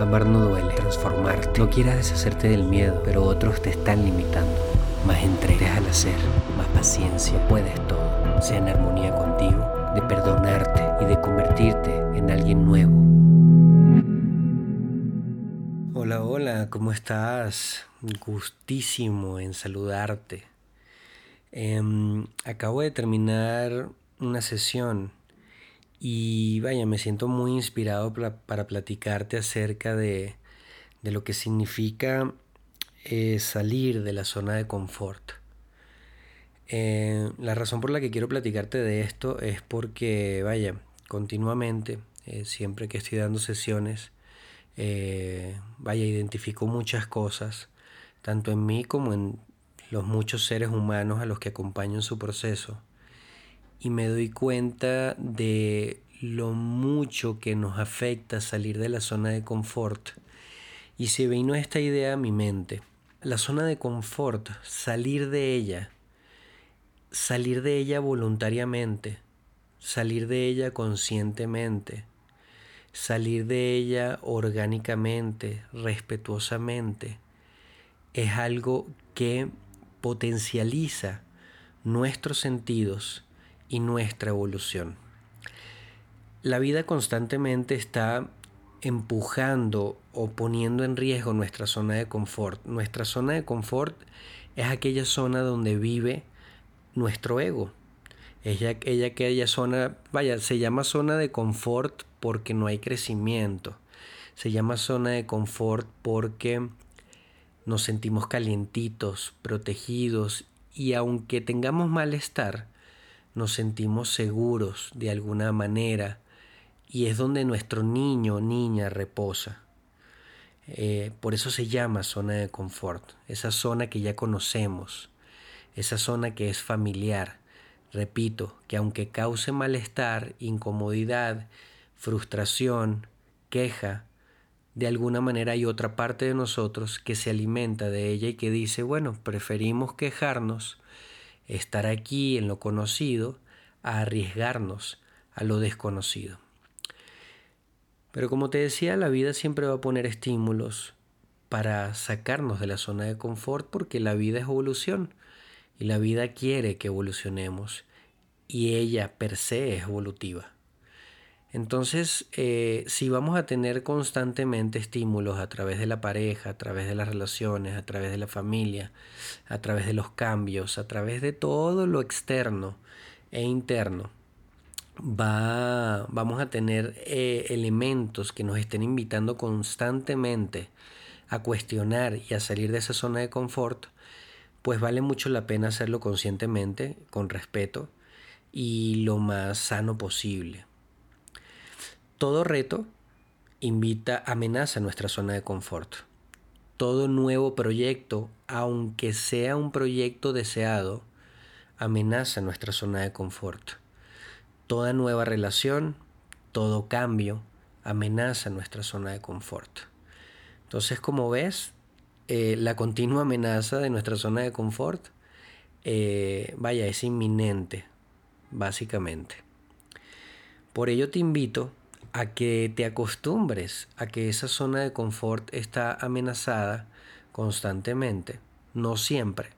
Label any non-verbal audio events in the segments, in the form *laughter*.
Amar no duele, transformarte. No quieras deshacerte del miedo, pero otros te están limitando. Más entrega, al hacer, más paciencia. Puedes todo. Sea en armonía contigo, de perdonarte y de convertirte en alguien nuevo. Hola, hola, ¿cómo estás? Gustísimo en saludarte. Em, acabo de terminar una sesión y vaya, me siento muy inspirado para, platicarte acerca de, lo que significa eh, salir de la zona de confort. Eh, la razón por la que quiero platicarte de esto es porque, vaya, continuamente, eh, siempre que estoy dando sesiones, vaya, identifico muchas cosas, tanto en mí como en los muchos seres humanos a los que acompaño en su proceso y me doy cuenta de lo mucho que nos afecta salir de la zona de confort. Y se vino esta idea a mi mente. La zona de confort, salir de ella, salir de ella voluntariamente, salir de ella conscientemente, salir de ella orgánicamente, respetuosamente, es algo que potencializa nuestros sentidos y nuestra evolución. La vida constantemente está empujando o poniendo en riesgo nuestra zona de confort. Nuestra zona de confort es aquella zona donde vive nuestro ego. Ella, ella, aquella zona, vaya, se llama zona de confort porque no hay crecimiento. Se llama zona de confort porque nos sentimos calientitos, protegidos y aunque tengamos malestar, nos sentimos seguros de alguna manera y es donde nuestro niño o niña reposa. Eh, por eso se llama zona de confort, esa zona que ya conocemos, esa zona que es familiar. Repito, que aunque cause malestar, incomodidad, frustración, queja, de alguna manera hay otra parte de nosotros que se alimenta de ella y que dice, bueno, preferimos quejarnos estar aquí en lo conocido a arriesgarnos a lo desconocido. Pero como te decía, la vida siempre va a poner estímulos para sacarnos de la zona de confort porque la vida es evolución y la vida quiere que evolucionemos y ella per se es evolutiva. Entonces, eh, si vamos a tener constantemente estímulos a través de la pareja, a través de las relaciones, a través de la familia, a través de los cambios, a través de todo lo externo e interno, va, vamos a tener eh, elementos que nos estén invitando constantemente a cuestionar y a salir de esa zona de confort, pues vale mucho la pena hacerlo conscientemente, con respeto y lo más sano posible. Todo reto invita, amenaza nuestra zona de confort. Todo nuevo proyecto, aunque sea un proyecto deseado, amenaza nuestra zona de confort. Toda nueva relación, todo cambio, amenaza nuestra zona de confort. Entonces, como ves, eh, la continua amenaza de nuestra zona de confort, eh, vaya, es inminente, básicamente. Por ello te invito a que te acostumbres a que esa zona de confort está amenazada constantemente, no siempre.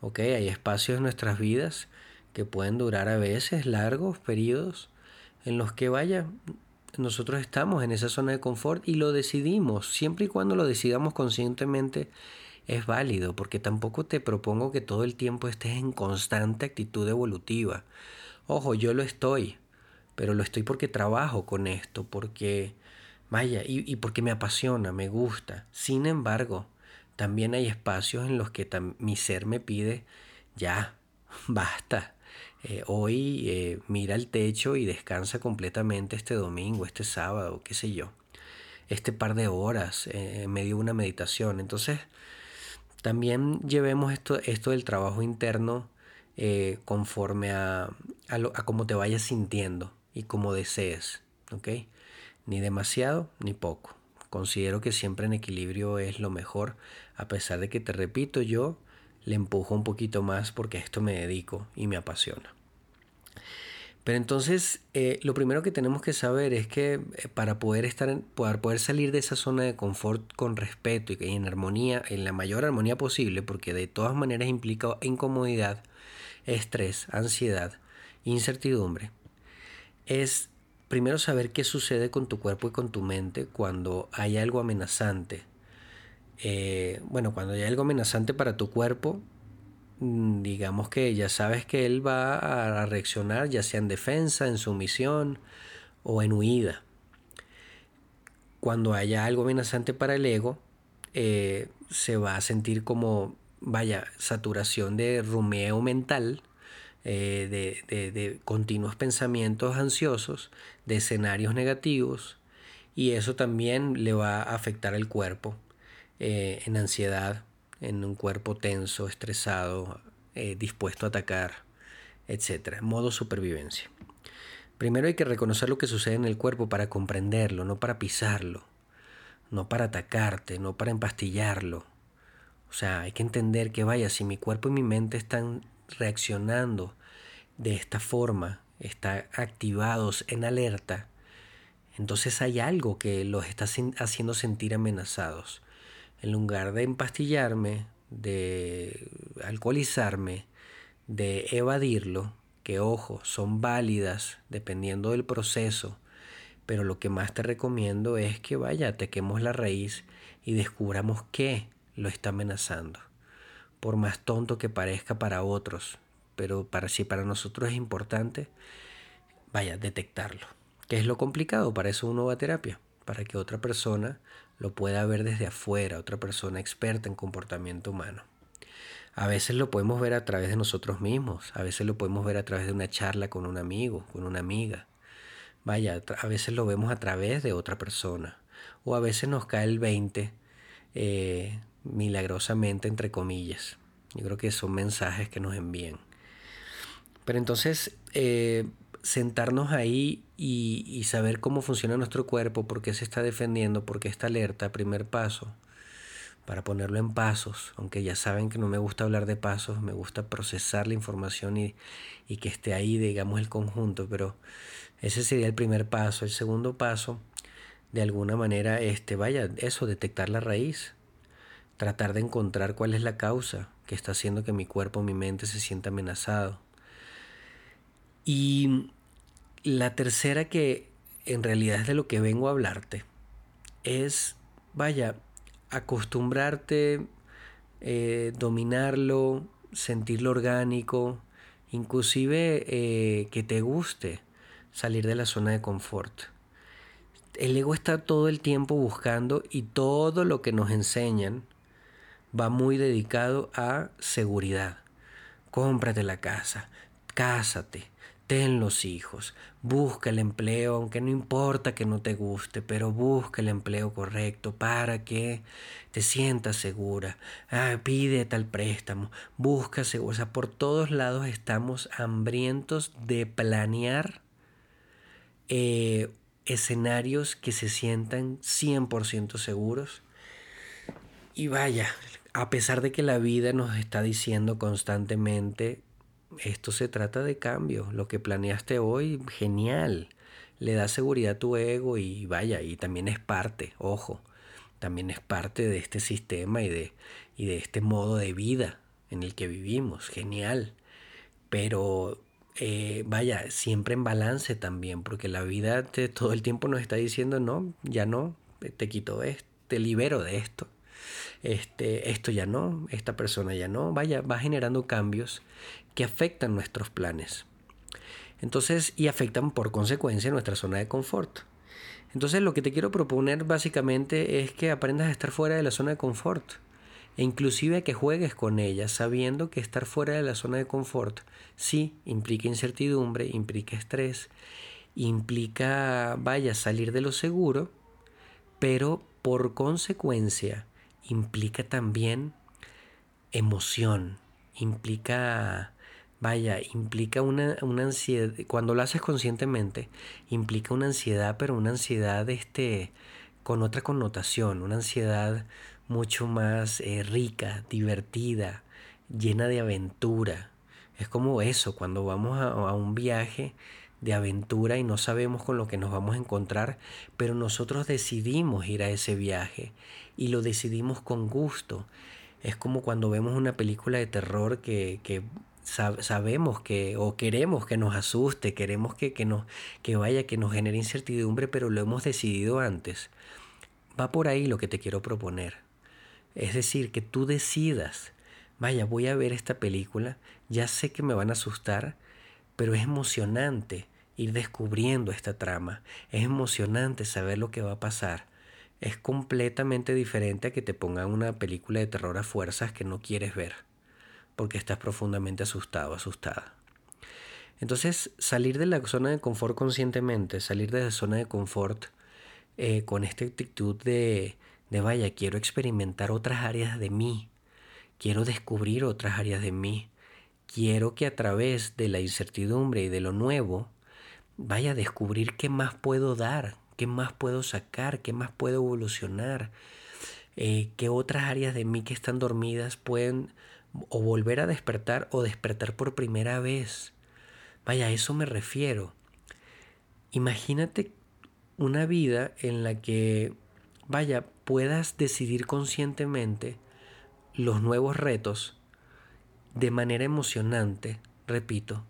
¿ok? Hay espacios en nuestras vidas que pueden durar a veces largos periodos en los que vaya, nosotros estamos en esa zona de confort y lo decidimos, siempre y cuando lo decidamos conscientemente es válido, porque tampoco te propongo que todo el tiempo estés en constante actitud evolutiva. Ojo, yo lo estoy, pero lo estoy porque trabajo con esto, porque, vaya, y, porque me apasiona, me gusta. Sin embargo, también hay espacios en los que mi ser me pide, ya, *laughs* basta. Eh, hoy eh, mira el techo y descansa completamente este domingo, este sábado, qué sé yo. Este par de horas eh, en medio de una meditación. Entonces, también llevemos esto, esto del trabajo interno conforme a, a, a cómo te vayas sintiendo y como desees, ¿ok? Ni demasiado ni poco. Considero que siempre en equilibrio es lo mejor, a pesar de que te repito, yo le empujo un poquito más porque a esto me dedico y me apasiona. Pero entonces, eh, lo primero que tenemos que saber es que eh, para poder estar en, poder, poder salir de esa zona de confort con respeto y en armonía, en la mayor armonía posible, porque de todas maneras implica incomodidad, estrés, ansiedad, incertidumbre, es primero saber qué sucede con tu cuerpo y con tu mente cuando hay algo amenazante. Eh, bueno, cuando hay algo amenazante para tu cuerpo, Mm, digamos que ya sabes que él va a reaccionar ya sea en defensa, en sumisión o en huida. Cuando haya algo amenazante para el ego, eh, se va a sentir como, vaya, saturación de rumeo mental, eh, de, de, continuos pensamientos ansiosos, de escenarios negativos, y eso también le va a afectar al cuerpo eh, en ansiedad, en un cuerpo tenso, estresado, eh, dispuesto a atacar, etc. Modo supervivencia. Primero hay que reconocer lo que sucede en el cuerpo para comprenderlo, no para pisarlo, no para atacarte, no para empastillarlo. O sea, hay que entender que vaya, si mi cuerpo y mi mente están reaccionando de esta forma, están activados en alerta, entonces hay algo que los está haciendo sentir amenazados en lugar de empastillarme, de alcoholizarme, de evadirlo, que ojo, son válidas dependiendo del proceso, pero lo que más te recomiendo es que vaya, tequemos la raíz y descubramos qué lo está amenazando. Por más tonto que parezca para otros, pero para si para nosotros es importante, vaya, detectarlo. ¿Qué es lo complicado? Para eso uno va a terapia, para que otra persona lo pueda ver desde afuera, otra persona experta en comportamiento humano. A veces lo podemos ver a través de nosotros mismos, a veces lo podemos ver a través de una charla con un amigo, con una amiga. Vaya, a veces lo vemos a través de otra persona. O a veces nos cae el 20 eh, milagrosamente, entre comillas. Yo creo que son mensajes que nos envían. Pero entonces, eh, sentarnos ahí y, saber cómo funciona nuestro cuerpo, por qué se está defendiendo, por qué está alerta, primer paso, para ponerlo en pasos, aunque ya saben que no me gusta hablar de pasos, me gusta procesar la información y, y que esté ahí, digamos, el conjunto, pero ese sería el primer paso. El segundo paso, de alguna manera, este, vaya, eso, detectar la raíz, tratar de encontrar cuál es la causa que está haciendo que mi cuerpo, mi mente se sienta amenazado. Y la tercera que en realidad es de lo que vengo a hablarte es, vaya, acostumbrarte, eh, dominarlo, sentirlo orgánico, inclusive eh, que te guste salir de la zona de confort. El ego está todo el tiempo buscando y todo lo que nos enseñan va muy dedicado a seguridad. Cómprate la casa, cásate, ten los hijos, busca el empleo, aunque no importa que no te guste, pero busca el empleo correcto para que te sientas segura. Ah, pide tal préstamo, busca seguro. O sea, por todos lados estamos hambrientos de planear eh, escenarios que se sientan 100% seguros. Y vaya, a pesar de que la vida nos está diciendo constantemente esto se trata de cambio. Lo que planeaste hoy, genial. Le da seguridad a tu ego y vaya, y también es parte, ojo, también es parte de este sistema y de, y de este modo de vida en el que vivimos. Genial. Pero eh, vaya, siempre en balance también, porque la vida todo el tiempo nos está diciendo, no, ya no, te quito esto, te libero de esto. Este, esto ya no, esta persona ya no, vaya, va generando cambios que afectan nuestros planes. Entonces, y afectan por consecuencia nuestra zona de confort. Entonces, lo que te quiero proponer básicamente es que aprendas a estar fuera de la zona de confort e inclusive que juegues con ella sabiendo que estar fuera de la zona de confort sí implica incertidumbre, implica estrés, implica, vaya, salir de lo seguro, pero por consecuencia implica también emoción, implica Vaya, implica una, ansiedad, cuando lo haces conscientemente, implica una ansiedad, pero una ansiedad este, con otra connotación, una ansiedad mucho más eh, rica, divertida, llena de aventura. Es como eso, cuando vamos a, un viaje, de aventura y no sabemos con lo que nos vamos a encontrar, pero nosotros decidimos ir a ese viaje y lo decidimos con gusto. Es como cuando vemos una película de terror que, que sabemos que o queremos que nos asuste, queremos que, que, nos, que vaya, que nos genere incertidumbre, pero lo hemos decidido antes. Va por ahí lo que te quiero proponer. Es decir, que tú decidas, vaya, voy a ver esta película, ya sé que me van a asustar, pero es emocionante ir descubriendo esta trama, es emocionante saber lo que va a pasar. Es completamente diferente a que te pongan una película de terror a fuerzas que no quieres ver porque estás profundamente asustado, asustada. Entonces, salir de la zona de confort conscientemente, salir de la zona de confort eh, con esta actitud de, de, vaya, quiero experimentar otras áreas de mí, quiero descubrir otras áreas de mí, quiero que a través de la incertidumbre y de lo nuevo, vaya a descubrir qué más puedo dar, qué más puedo sacar, qué más puedo evolucionar, eh, qué otras áreas de mí que están dormidas pueden o volver a despertar o despertar por primera vez. Vaya, a eso me refiero. Imagínate una vida en la que, vaya, puedas decidir conscientemente los nuevos retos de manera emocionante, repito,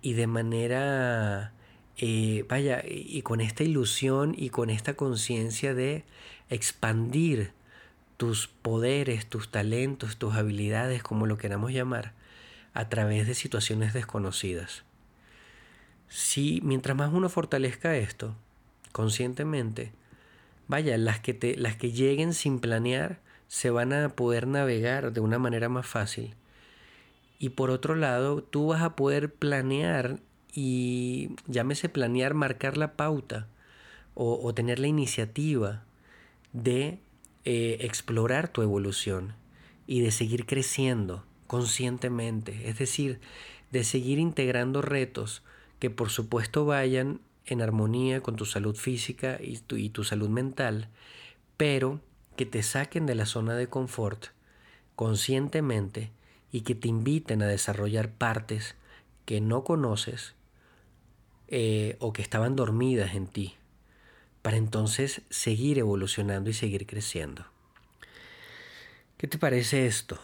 y de manera, eh, vaya, y con esta ilusión y con esta conciencia de expandir tus poderes, tus talentos, tus habilidades, como lo queramos llamar, a través de situaciones desconocidas. Si mientras más uno fortalezca esto, conscientemente, vaya, las que, te, las que lleguen sin planear se van a poder navegar de una manera más fácil. Y por otro lado, tú vas a poder planear y llámese planear, marcar la pauta o, tener la iniciativa de eh, explorar tu evolución y de seguir creciendo conscientemente, es decir, de seguir integrando retos que por supuesto vayan en armonía con tu salud física y tu, y tu salud mental, pero que te saquen de la zona de confort conscientemente y que te inviten a desarrollar partes que no conoces eh, o que estaban dormidas en ti para entonces seguir evolucionando y seguir creciendo. ¿Qué te parece esto?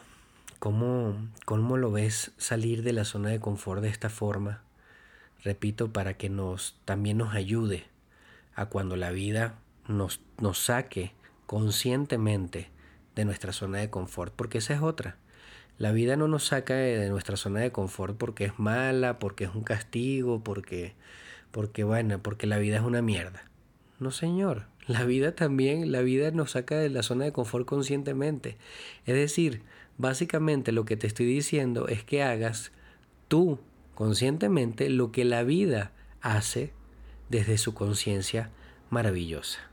¿Cómo, ¿Cómo lo ves salir de la zona de confort de esta forma? Repito, para que nos también nos ayude a cuando la vida nos, nos saque conscientemente de nuestra zona de confort, porque esa es otra. La vida no nos saca de nuestra zona de confort porque es mala, porque es un castigo, porque, porque bueno, porque la vida es una mierda. No, señor. La vida también, la vida nos saca de la zona de confort conscientemente. Es decir, básicamente lo que te estoy diciendo es que hagas tú conscientemente lo que la vida hace desde su conciencia maravillosa.